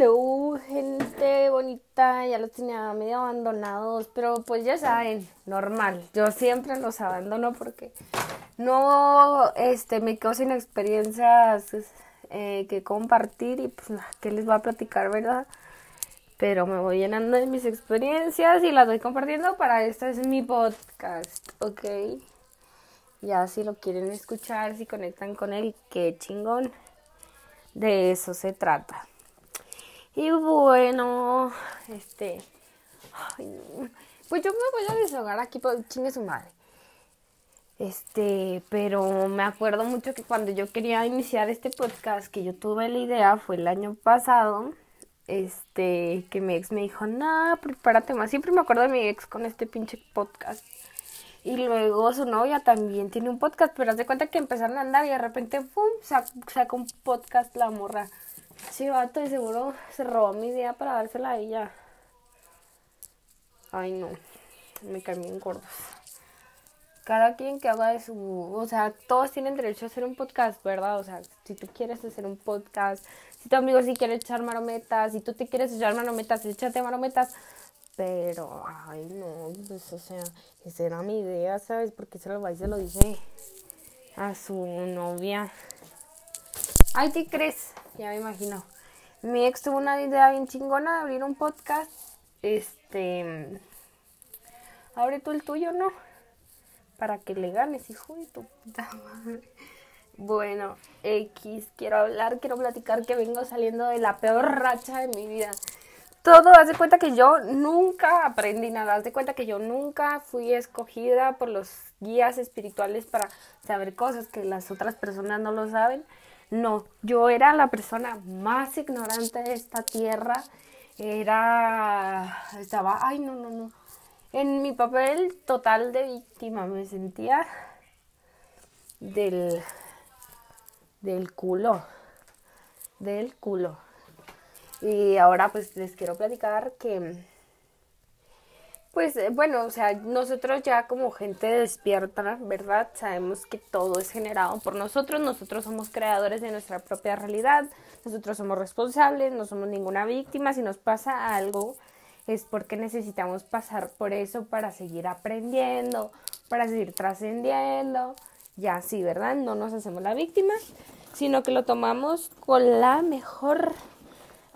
Hello, gente bonita, ya los tenía medio abandonados, pero pues ya saben, normal, yo siempre los abandono porque no, este, me quedo sin experiencias eh, que compartir y pues, ¿qué les voy a platicar, verdad? Pero me voy llenando de mis experiencias y las voy compartiendo para este es mi podcast, ¿ok? Ya si lo quieren escuchar, si conectan con él, qué chingón. De eso se trata. Y bueno, este. pues yo me voy a desahogar aquí, por chingue su madre. Este, pero me acuerdo mucho que cuando yo quería iniciar este podcast, que yo tuve la idea, fue el año pasado. Este, que mi ex me dijo, no, prepárate más. Siempre me acuerdo de mi ex con este pinche podcast. Y luego su novia también tiene un podcast, pero haz de cuenta que empezaron a andar y de repente, ¡pum! sacó un podcast la morra. Sí, vato, y seguro se robó mi idea para dársela a ella. Ay, no. Me cambié en gordos. Cada quien que haga de su... O sea, todos tienen derecho a hacer un podcast, ¿verdad? O sea, si tú quieres hacer un podcast, si tu amigo sí quiere echar marometas, si tú te quieres echar marometas, échate marometas. Pero, ay, no, pues, o sea, esa era mi idea, ¿sabes? Porque se lo va y se lo dije a su novia. Ay, ¿qué crees? Ya me imagino. Mi ex tuvo una idea bien chingona de abrir un podcast. Este. Abre tú el tuyo, ¿no? Para que le ganes, hijo de tu puta madre. Bueno, X, quiero hablar, quiero platicar que vengo saliendo de la peor racha de mi vida. Todo, haz de cuenta que yo nunca aprendí nada, haz de cuenta que yo nunca fui escogida por los guías espirituales para saber cosas que las otras personas no lo saben. No, yo era la persona más ignorante de esta tierra. Era. Estaba. Ay, no, no, no. En mi papel total de víctima me sentía del. del culo. Del culo. Y ahora pues les quiero platicar que pues eh, bueno, o sea, nosotros ya como gente despierta, ¿verdad? Sabemos que todo es generado por nosotros, nosotros somos creadores de nuestra propia realidad, nosotros somos responsables, no somos ninguna víctima, si nos pasa algo es porque necesitamos pasar por eso para seguir aprendiendo, para seguir trascendiendo, ya sí, ¿verdad? No nos hacemos la víctima, sino que lo tomamos con la mejor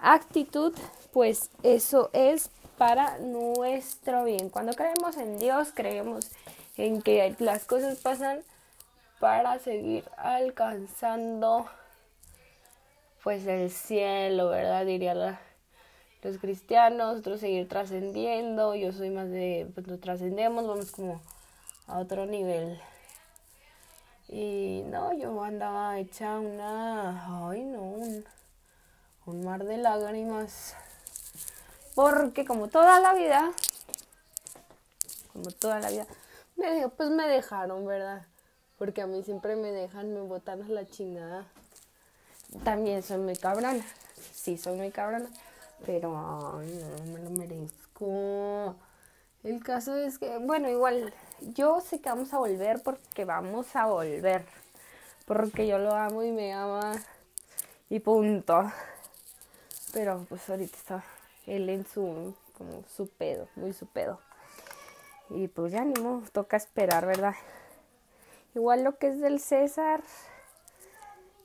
actitud, pues eso es para nuestro bien. Cuando creemos en Dios, creemos en que las cosas pasan para seguir alcanzando pues el cielo, ¿verdad? Diría los cristianos, nosotros seguir trascendiendo, yo soy más de, pues nos trascendemos, vamos como a otro nivel. Y no, yo andaba hecha una, ay no, un mar de lágrimas porque como toda la vida, como toda la vida, me, pues me dejaron, ¿verdad? Porque a mí siempre me dejan, me botan a la chingada. También soy muy cabrona. Sí, soy muy cabrona. Pero ay, no me lo merezco. El caso es que, bueno, igual, yo sé que vamos a volver porque vamos a volver. Porque yo lo amo y me ama. Y punto. Pero pues ahorita está él en su, como su pedo, muy su pedo. Y pues ya ni modo, toca esperar, ¿verdad? Igual lo que es del César,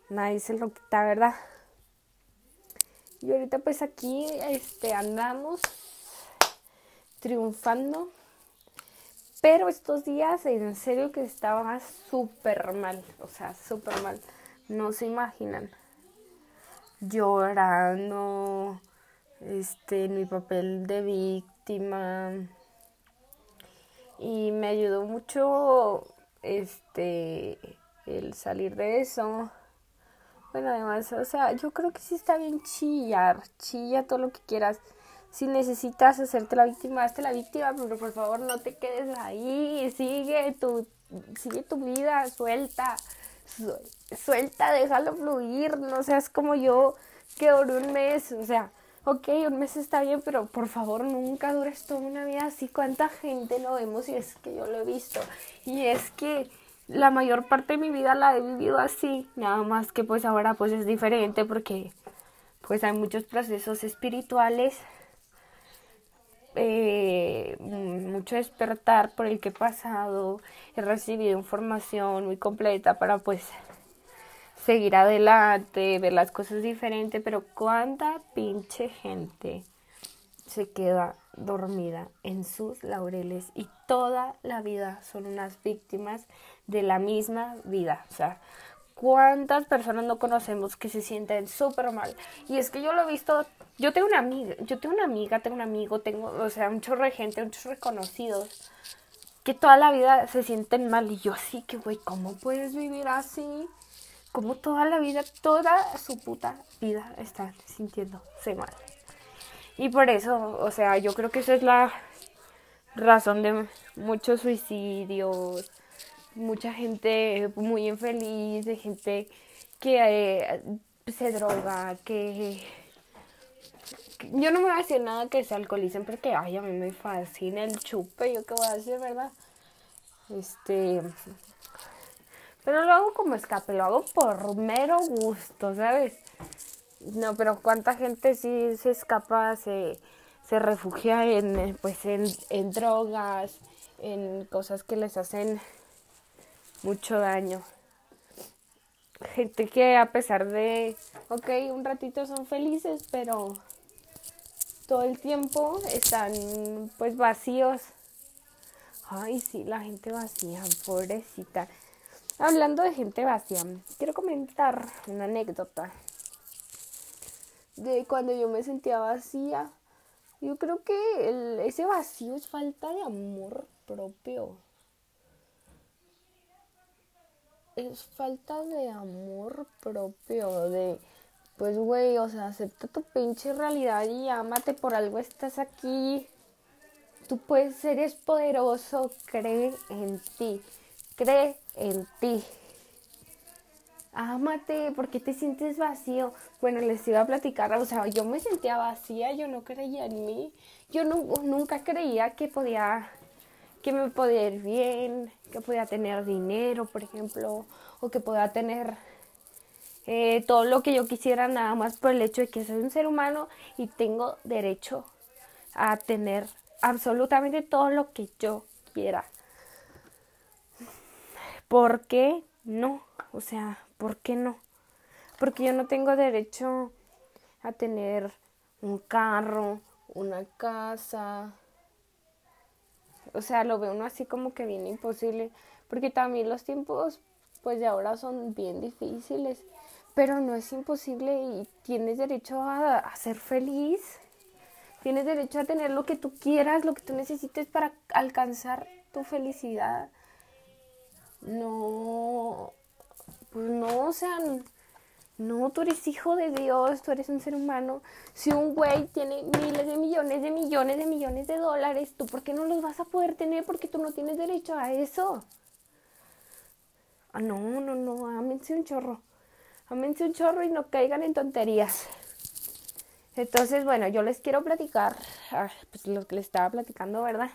nadie se lo quita, ¿verdad? Y ahorita pues aquí este, andamos triunfando. Pero estos días en serio que estaba súper mal, o sea, súper mal. No se imaginan. Llorando, este, en mi papel de víctima. Y me ayudó mucho este el salir de eso. Bueno, además, o sea, yo creo que sí está bien chillar, chilla todo lo que quieras. Si necesitas hacerte la víctima, hazte la víctima, pero por favor no te quedes ahí, sigue tu, sigue tu vida, suelta, suelta, déjalo fluir, no seas como yo que duró un mes, o sea, ok, un mes está bien, pero por favor nunca dures toda una vida así. ¿Cuánta gente lo vemos? Y es que yo lo he visto. Y es que la mayor parte de mi vida la he vivido así. Nada más que pues ahora pues es diferente porque pues hay muchos procesos espirituales, eh, mucho despertar por el que he pasado, he recibido información muy completa para pues seguir adelante, ver las cosas diferentes, pero cuánta pinche gente se queda dormida en sus laureles y toda la vida son unas víctimas de la misma vida. O sea, ¿cuántas personas no conocemos que se sienten súper mal? Y es que yo lo he visto, yo tengo una amiga, yo tengo una amiga, tengo un amigo, tengo, o sea, un chorro de gente, muchos reconocidos que toda la vida se sienten mal y yo así que, güey, ¿cómo puedes vivir así? Como toda la vida, toda su puta vida están sintiéndose mal. Y por eso, o sea, yo creo que esa es la razón de muchos suicidios, mucha gente muy infeliz, de gente que eh, se droga, que, Yo no me voy a decir nada que se alcoholicen porque, ay, a mí me fascina el chupe, yo qué voy a decir, ¿verdad? Este... Pero lo hago como escape, lo hago por mero gusto, ¿sabes? No, pero cuánta gente sí se escapa, se, se refugia en, eh, pues en, en drogas, en cosas que les hacen mucho daño. Gente que a pesar de, ok, un ratito son felices, pero todo el tiempo están pues vacíos. Ay, sí, la gente vacía, pobrecita. Hablando de gente vacía, quiero comentar una anécdota de cuando yo me sentía vacía. Yo creo que ese vacío es falta de amor propio. Es falta de amor propio, de, pues güey, o sea, acepta tu pinche realidad y amate por algo estás aquí. Tú puedes, eres poderoso, cree en ti, cree en ti ámate, porque te sientes vacío? Bueno, les iba a platicar, o sea, yo me sentía vacía, yo no creía en mí, yo nunca creía que podía, que me podía ir bien, que podía tener dinero, por ejemplo, o que podía tener eh, todo lo que yo quisiera nada más por el hecho de que soy un ser humano y tengo derecho a tener absolutamente todo lo que yo quiera. ¿Por qué no? O sea, ¿Por qué no? Porque yo no tengo derecho a tener un carro, una casa. O sea, lo veo uno así como que bien imposible. Porque también los tiempos, pues de ahora son bien difíciles. Pero no es imposible y tienes derecho a, a ser feliz. Tienes derecho a tener lo que tú quieras, lo que tú necesites para alcanzar tu felicidad. No, pues no, o sea, no, tú eres hijo de Dios, tú eres un ser humano. Si un güey tiene miles de millones de millones de millones de dólares, ¿tú por qué no los vas a poder tener? Porque tú no tienes derecho a eso. Ah, no, no, no, ámense un chorro. Ámense un chorro y no caigan en tonterías. Entonces, bueno, yo les quiero platicar, ah, pues lo que les estaba platicando, ¿verdad?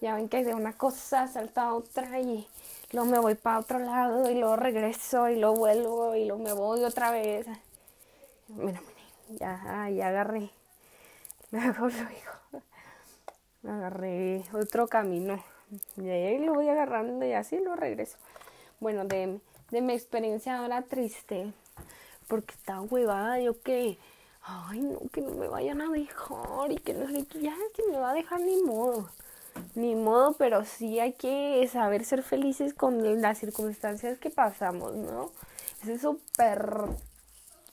Ya ven que de una cosa salta otra y luego me voy para otro lado y luego regreso y luego vuelvo y luego me voy otra vez. Mira, mira, ya, ya agarré. Luego, agarré otro camino. Y ahí lo voy agarrando y así lo regreso. Bueno, de, de mi experiencia ahora triste, porque está huevada, yo que, ay, no, que no me vayan a dejar y que no sé, ya que me va a dejar ni modo ni modo, pero sí hay que saber ser felices con las circunstancias que pasamos, ¿no? Eso es súper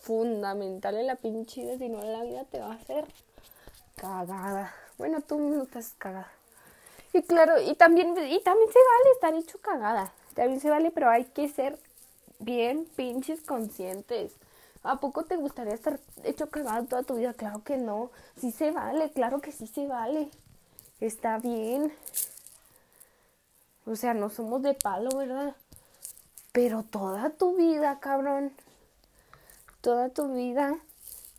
fundamental en la pinche vida, si no la vida te va a hacer cagada. Bueno, tú no estás cagada. Y claro, y también, y también se vale estar hecho cagada. También se vale, pero hay que ser bien pinches conscientes. ¿A poco te gustaría estar hecho cagada toda tu vida? Claro que no. Sí se vale, claro que sí se vale está bien. O sea, no somos de palo, ¿verdad? Pero toda tu vida, cabrón. Toda tu vida.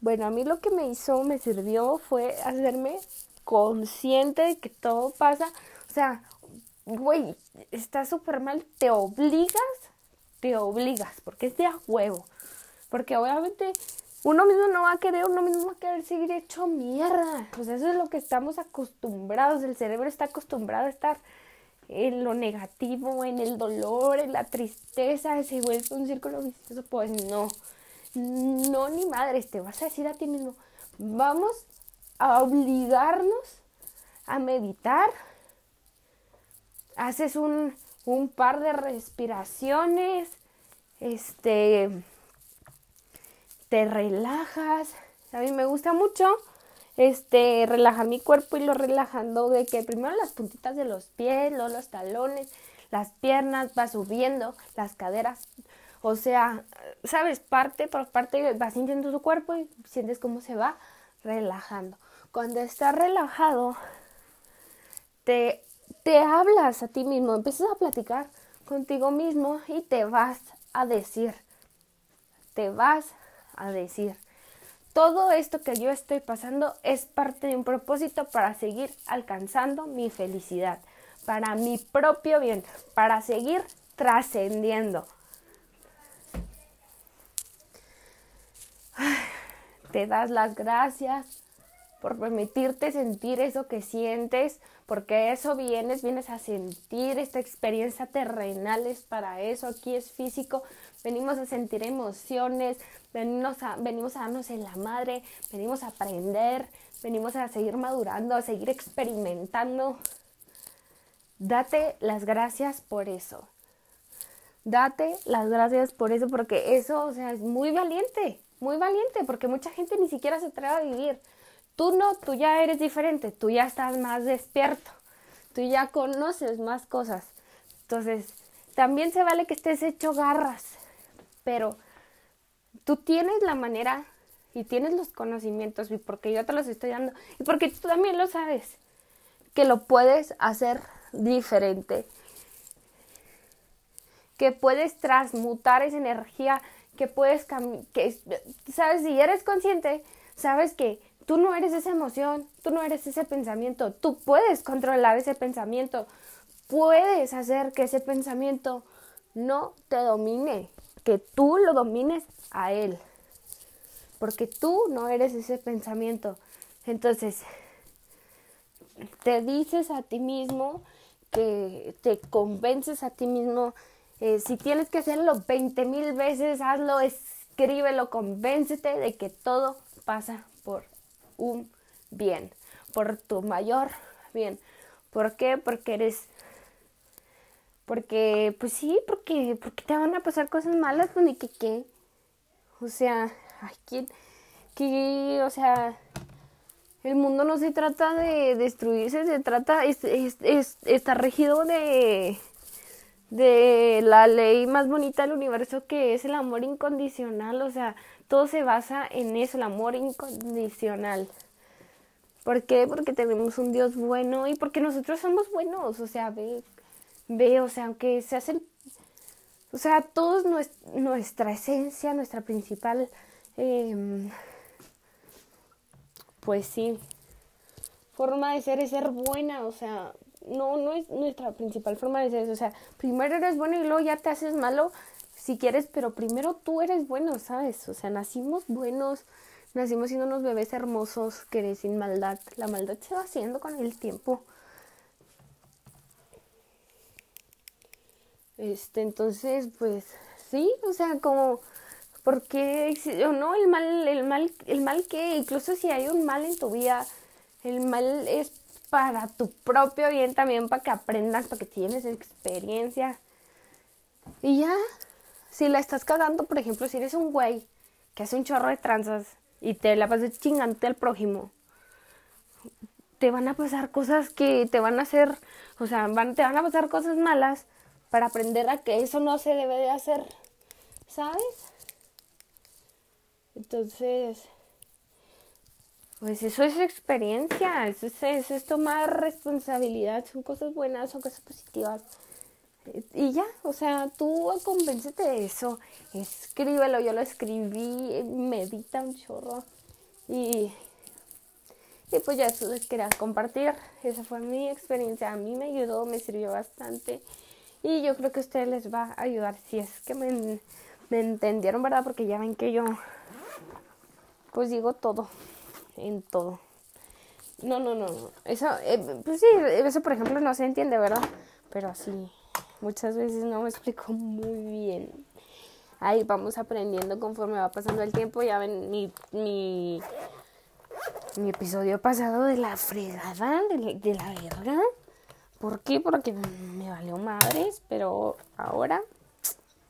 Bueno, a mí lo que me hizo, me sirvió, fue hacerme consciente de que todo pasa. O sea, güey, está súper mal. Te obligas, te obligas, porque es de a huevo. Porque obviamente uno mismo no va a querer, uno mismo va a querer seguir hecho mierda. Pues eso es lo que estamos acostumbrados. El cerebro está acostumbrado a estar en lo negativo, en el dolor, en la tristeza, se vuelve un círculo vicioso. Pues no, no, ni madres, te vas a decir a ti mismo, vamos a obligarnos a meditar. Haces un, un par de respiraciones, este, te relajas. A mí me gusta mucho este, relajar mi cuerpo y lo relajando de que primero las puntitas de los pies, luego los talones, las piernas, va subiendo, las caderas. O sea, sabes, parte por parte vas sintiendo tu cuerpo y sientes cómo se va relajando. Cuando estás relajado, te, te hablas a ti mismo, empiezas a platicar contigo mismo y te vas a decir, te vas a decir, todo esto que yo estoy pasando es parte de un propósito para seguir alcanzando mi felicidad, para mi propio bien, para seguir trascendiendo. Te das las gracias por permitirte sentir eso que sientes, porque eso vienes, vienes a sentir esta experiencia terrenal, es para eso, aquí es físico, venimos a sentir emociones, venimos a, venimos a darnos en la madre, venimos a aprender, venimos a seguir madurando, a seguir experimentando. Date las gracias por eso. Date las gracias por eso, porque eso, o sea, es muy valiente, muy valiente, porque mucha gente ni siquiera se atreve a vivir. Tú no, tú ya eres diferente, tú ya estás más despierto, tú ya conoces más cosas. Entonces, también se vale que estés hecho garras, pero tú tienes la manera y tienes los conocimientos y porque yo te los estoy dando y porque tú también lo sabes que lo puedes hacer diferente que puedes transmutar esa energía que puedes que sabes si eres consciente sabes que tú no eres esa emoción tú no eres ese pensamiento tú puedes controlar ese pensamiento puedes hacer que ese pensamiento no te domine que tú lo domines a él. Porque tú no eres ese pensamiento. Entonces, te dices a ti mismo que te convences a ti mismo. Eh, si tienes que hacerlo 20 mil veces, hazlo, escríbelo, convéncete de que todo pasa por un bien, por tu mayor bien. ¿Por qué? Porque eres porque, pues sí, porque, porque te van a pasar cosas malas, pues ni que qué. O sea, ay, ¿quién, que, o sea, el mundo no se trata de destruirse, se trata, es, es, está regido de, de la ley más bonita del universo que es el amor incondicional, o sea, todo se basa en eso, el amor incondicional. ¿Por qué? Porque tenemos un Dios bueno y porque nosotros somos buenos, o sea, ve, ve, o sea, aunque se hacen, o sea, todos nuestra esencia, nuestra principal, em, pues sí, forma de ser es ser buena, o sea, no, no es nuestra principal forma de ser, o sea, primero eres bueno y luego ya te haces malo si quieres, pero primero tú eres bueno, ¿sabes? O sea, nacimos buenos, nacimos siendo unos bebés hermosos que sin maldad, la maldad se va haciendo con el tiempo. Este, entonces, pues sí, o sea, como porque o no el mal el mal el mal que incluso si hay un mal en tu vida, el mal es para tu propio bien también para que aprendas, para que tienes experiencia. Y ya, si la estás cagando, por ejemplo, si eres un güey que hace un chorro de tranzas y te la pasas chingante al prójimo, te van a pasar cosas que te van a hacer, o sea, van, te van a pasar cosas malas para aprender a que eso no se debe de hacer, ¿sabes? Entonces, pues eso es experiencia, eso es, es, tomar responsabilidad, son cosas buenas, son cosas positivas. Y ya, o sea, tú convéncete de eso, escríbelo, yo lo escribí, medita un chorro y, y pues ya eso les quería compartir, esa fue mi experiencia, a mí me ayudó, me sirvió bastante y yo creo que a ustedes les va a ayudar si es que me, entendieron, ¿verdad? Porque ya ven que yo pues digo todo, en todo. No, no, no. Eso, eh, pues sí, eso por ejemplo no se entiende, ¿verdad? Pero así, muchas veces no me explico muy bien. Ahí vamos aprendiendo conforme va pasando el tiempo. Ya ven mi, mi, mi episodio pasado de la fregada, de, de la verga. ¿Por qué? Porque me valió madres, pero ahora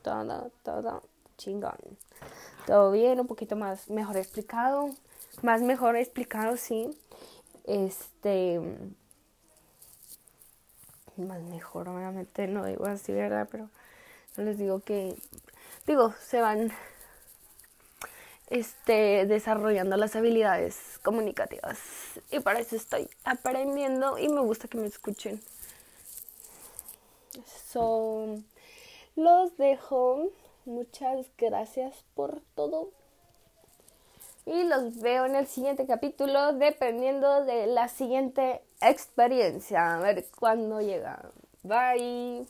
todo, todo chingón. Todo bien, un poquito más mejor explicado. Más mejor explicado, sí. Este. Más mejor, obviamente no digo así, ¿verdad? Pero no les digo que. Digo, se van este, desarrollando las habilidades comunicativas. Y para eso estoy aprendiendo y me gusta que me escuchen. So, los dejo. Muchas gracias por todo. Y los veo en el siguiente capítulo dependiendo de la siguiente experiencia. A ver cuándo llega. Bye.